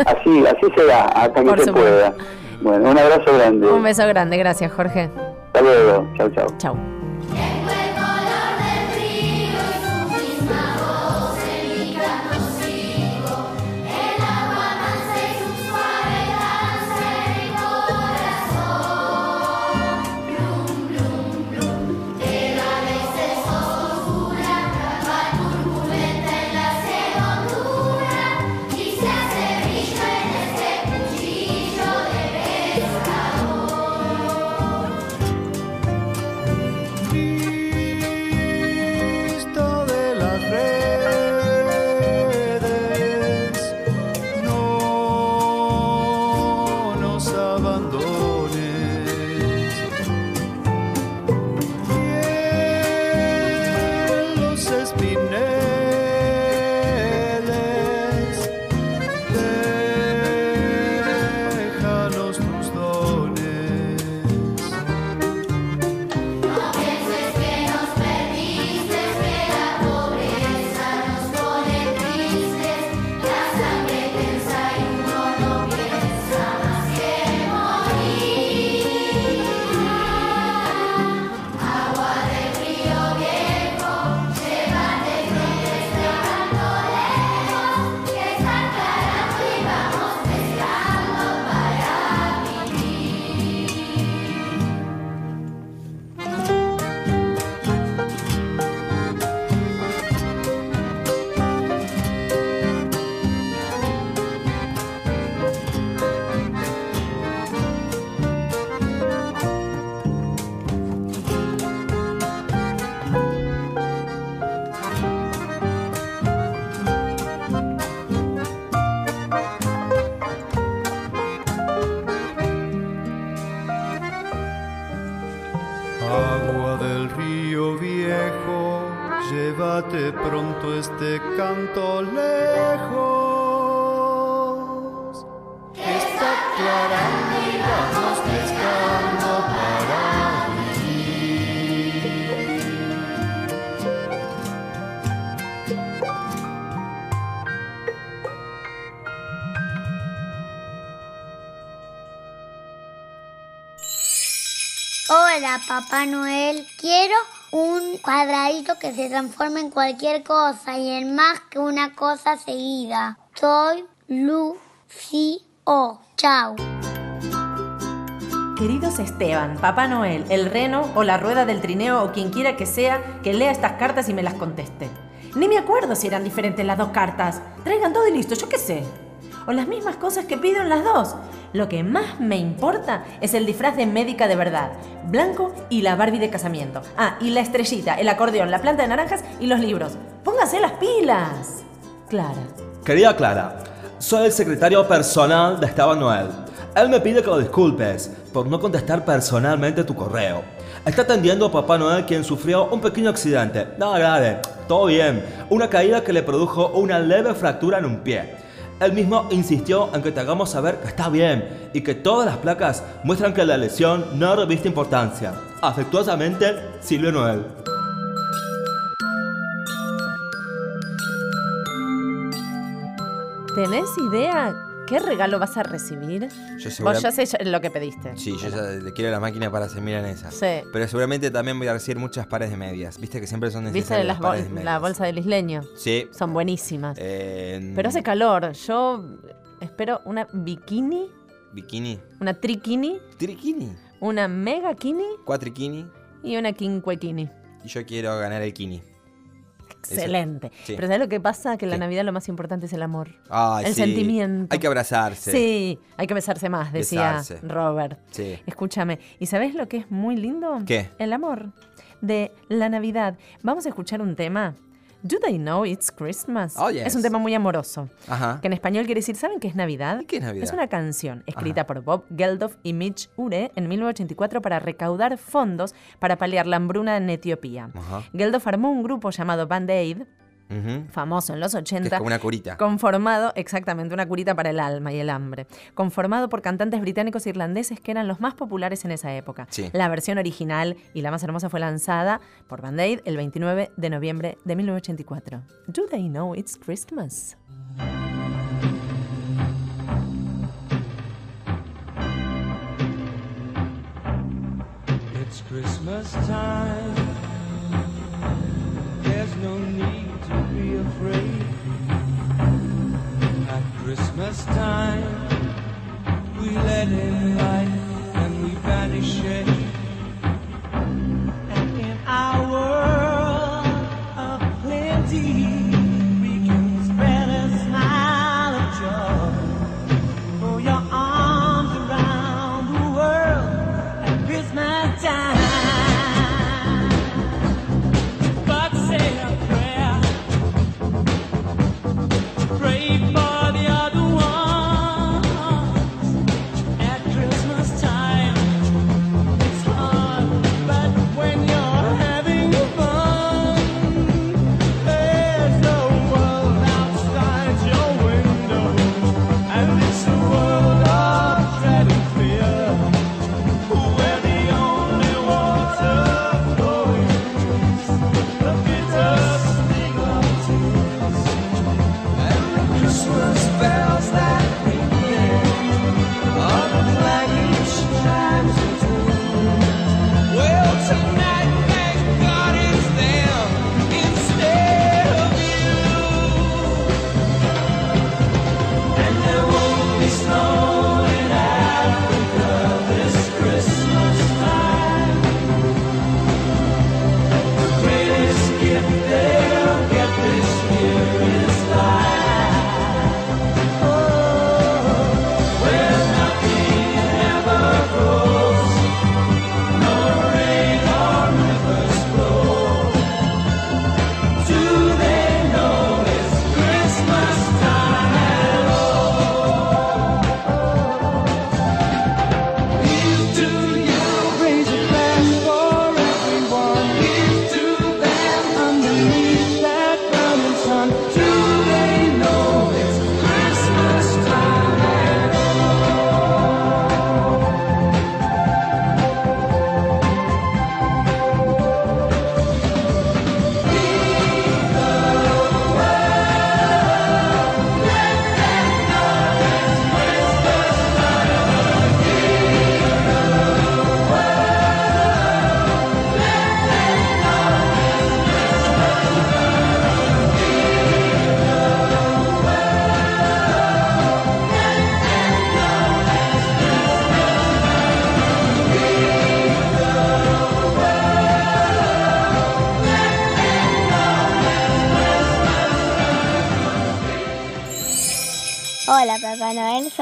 así, así será, hasta que se pueda. Bueno, un abrazo grande. Un beso grande, gracias Jorge. Hasta luego, chao, chao. Chao. Río viejo, llévate pronto este canto lejos. Está aclarando y vamos pescando para vivir. Hola, Papá Noel. Quiero un cuadradito que se transforme en cualquier cosa y en más que una cosa seguida. Soy Lucio. Chao. Queridos Esteban, Papá Noel, el reno o la rueda del trineo o quien quiera que sea que lea estas cartas y me las conteste. Ni me acuerdo si eran diferentes las dos cartas. Traigan todo y listo, yo qué sé. O las mismas cosas que pido en las dos. Lo que más me importa es el disfraz de médica de verdad, blanco y la Barbie de casamiento. Ah, y la estrellita, el acordeón, la planta de naranjas y los libros. Póngase las pilas. Clara. Querida Clara, soy el secretario personal de Esteban Noel. Él me pide que lo disculpes por no contestar personalmente tu correo. Está atendiendo a Papá Noel quien sufrió un pequeño accidente. Nada grave, todo bien. Una caída que le produjo una leve fractura en un pie. Él mismo insistió en que te hagamos saber que está bien y que todas las placas muestran que la lesión no reviste importancia. Afectuosamente, Silvio Noel. ¿Tenés idea qué regalo vas a recibir? Yo Vos segura- ya sé lo que pediste. Sí, yo ya le quiero la máquina para hacer milanesa. Sí. Pero seguramente también voy a recibir muchas pares de medias. Viste que siempre son ¿Viste necesarias las las pares bol- de la bolsa del isleño? Sí. Son buenísimas. Eh, Pero hace calor. Yo espero una bikini, Bikini. una triquini, Triquini. una mega kini Cuatriquini. y una quincuequini. Y yo quiero ganar el kini. Excelente. Sí. Pero ¿sabes lo que pasa? Que en la Navidad lo más importante es el amor. Ay, el sí. sentimiento. Hay que abrazarse. Sí, hay que besarse más, decía Besarse. Robert. Sí. Escúchame, ¿y sabes lo que es muy lindo? ¿Qué? El amor de la Navidad. Vamos a escuchar un tema. Do they know it's Christmas? Oh, yes. Es un tema muy amoroso. Ajá. Que en español quiere decir, ¿saben qué es Navidad? ¿Qué es Navidad? Es una canción escrita por Bob Geldof y Mitch Ure en 1984 para recaudar fondos para paliar la hambruna en Etiopía. Ajá. Geldof armó un grupo llamado Band Aid, Famoso en los 80. Que es como una curita. Conformado, exactamente, una curita para el alma y el hambre. Conformado por cantantes británicos e irlandeses que eran los más populares en esa época. Sí. La versión original y la más hermosa fue lanzada por Band Aid el 29 de noviembre de 1984. Do they know it's Christmas? It's Christmas time. There's no need Christmas time, we let in light and we banish shade.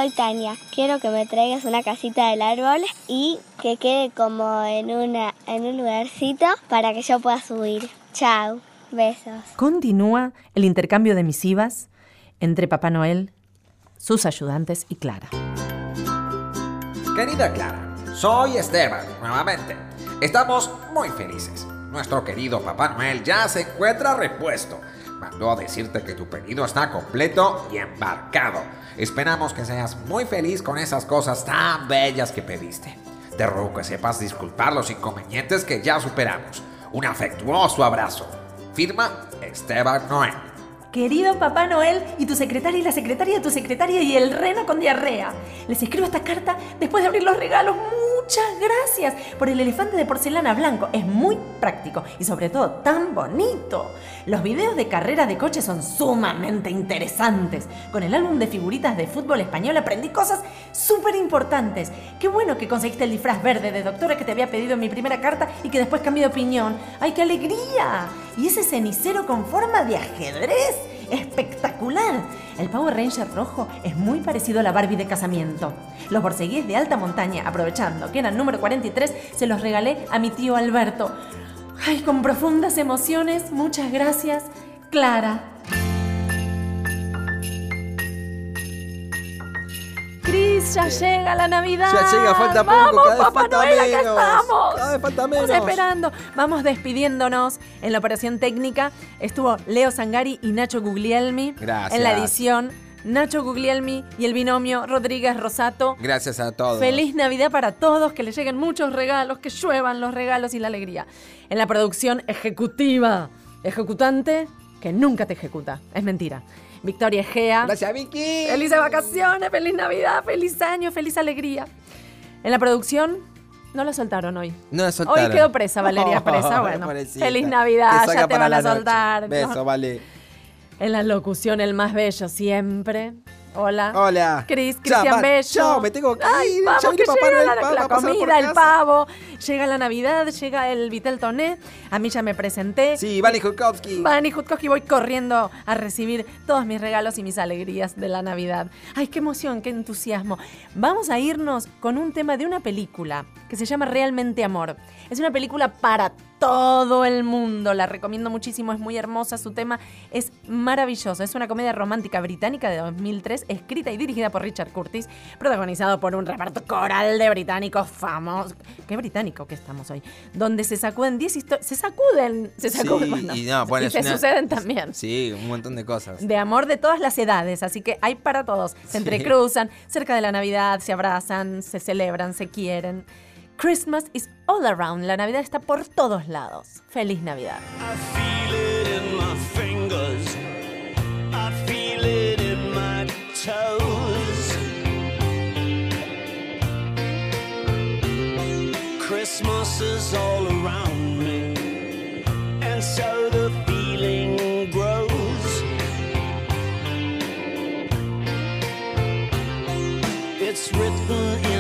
Soy Tania. Quiero que me traigas una casita del árbol y que quede como en, una, en un lugarcito para que yo pueda subir. Chao, besos. Continúa el intercambio de misivas entre Papá Noel, sus ayudantes y Clara. Querida Clara, soy Esteban, nuevamente. Estamos muy felices. Nuestro querido Papá Noel ya se encuentra repuesto. Mandó a decirte que tu pedido está completo y embarcado. Esperamos que seas muy feliz con esas cosas tan bellas que pediste. Te ruego que sepas disculpar los inconvenientes que ya superamos. Un afectuoso abrazo. Firma Esteban Noel. Querido Papá Noel y tu secretaria y la secretaria de tu secretaria y el reno con diarrea. Les escribo esta carta después de abrir los regalos. Muchas gracias por el elefante de porcelana blanco. Es muy práctico y sobre todo tan bonito. Los videos de carreras de coche son sumamente interesantes. Con el álbum de figuritas de fútbol español aprendí cosas súper importantes. Qué bueno que conseguiste el disfraz verde de doctora que te había pedido en mi primera carta y que después cambié de opinión. ¡Ay, qué alegría! Y ese cenicero con forma de ajedrez. ¡Espectacular! El Power Ranger rojo es muy parecido a la Barbie de casamiento. Los borceguíes de alta montaña, aprovechando que eran número 43, se los regalé a mi tío Alberto. ¡Ay, con profundas emociones! Muchas gracias, Clara. Cris, ya llega la Navidad. Ya llega, falta poco, Vamos, cada vez Papá falta Noel, acá menos. estamos. Cada vez falta Estamos menos. esperando. Vamos despidiéndonos. En la operación técnica estuvo Leo Sangari y Nacho Guglielmi. Gracias. En la edición, Nacho Guglielmi y el binomio Rodríguez Rosato. Gracias a todos. Feliz Navidad para todos, que les lleguen muchos regalos, que lluevan los regalos y la alegría. En la producción ejecutiva, ejecutante, que nunca te ejecuta. Es mentira. Victoria Egea. Gracias, Vicky. Felices vacaciones, feliz Navidad, feliz año, feliz alegría. En la producción, no la soltaron hoy. No la soltaron. Hoy quedó presa, Valeria presa. Bueno, feliz Navidad, ya te van a soltar. Beso, No. vale. En la locución, el más bello siempre. Hola. Hola. Cris, Cristian Bello. chao, me tengo que Ay, ir. vamos, Ya que Papá llega la, comida, el pavo. Llega la Navidad, llega el Vitel Toné. A mí ya me presenté. Sí, Vani Jutkowski. Vani Jutkowski, voy corriendo a recibir todos mis regalos y mis alegrías de la Navidad. Ay, qué emoción, qué entusiasmo. Vamos a irnos con un tema de una película que se llama Realmente Amor. Es una película para todo el mundo. La recomiendo muchísimo, es muy hermosa. Su tema es maravilloso. Es una comedia romántica británica de 2003, escrita y dirigida por Richard Curtis, protagonizado por un reparto coral de británicos famosos. Qué británico que estamos hoy. Donde se sacuden 10 historias. Se sacuden. Se sacuden. Sí, bueno, y no, bueno, y es se una- suceden también. Sí, un montón de cosas. De amor de todas las edades, así que hay para todos. Se Sí. entrecruzan, cerca de la Navidad, se abrazan, se celebran, se quieren. Christmas is all around. La Navidad está por todos lados. Feliz Navidad. Christmas is all around me, and so the feeling grows. It's written in